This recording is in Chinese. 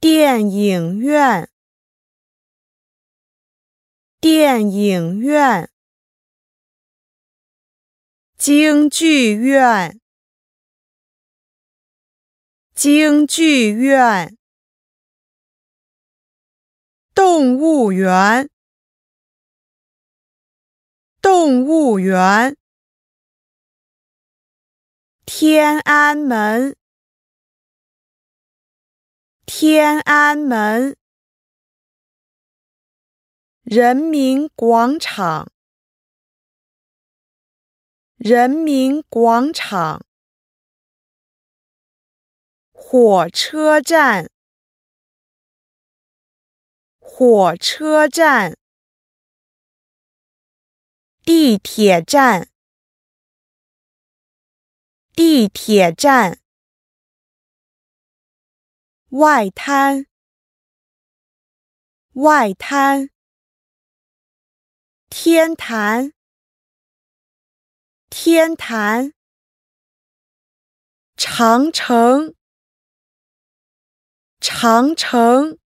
电影院，电影院，京剧院，京剧院，动物园，动物园，天安门。天安门，人民广场，人民广场，火车站，火车站，地铁站，地铁站。外滩，外滩，天坛，天坛，长城，长城。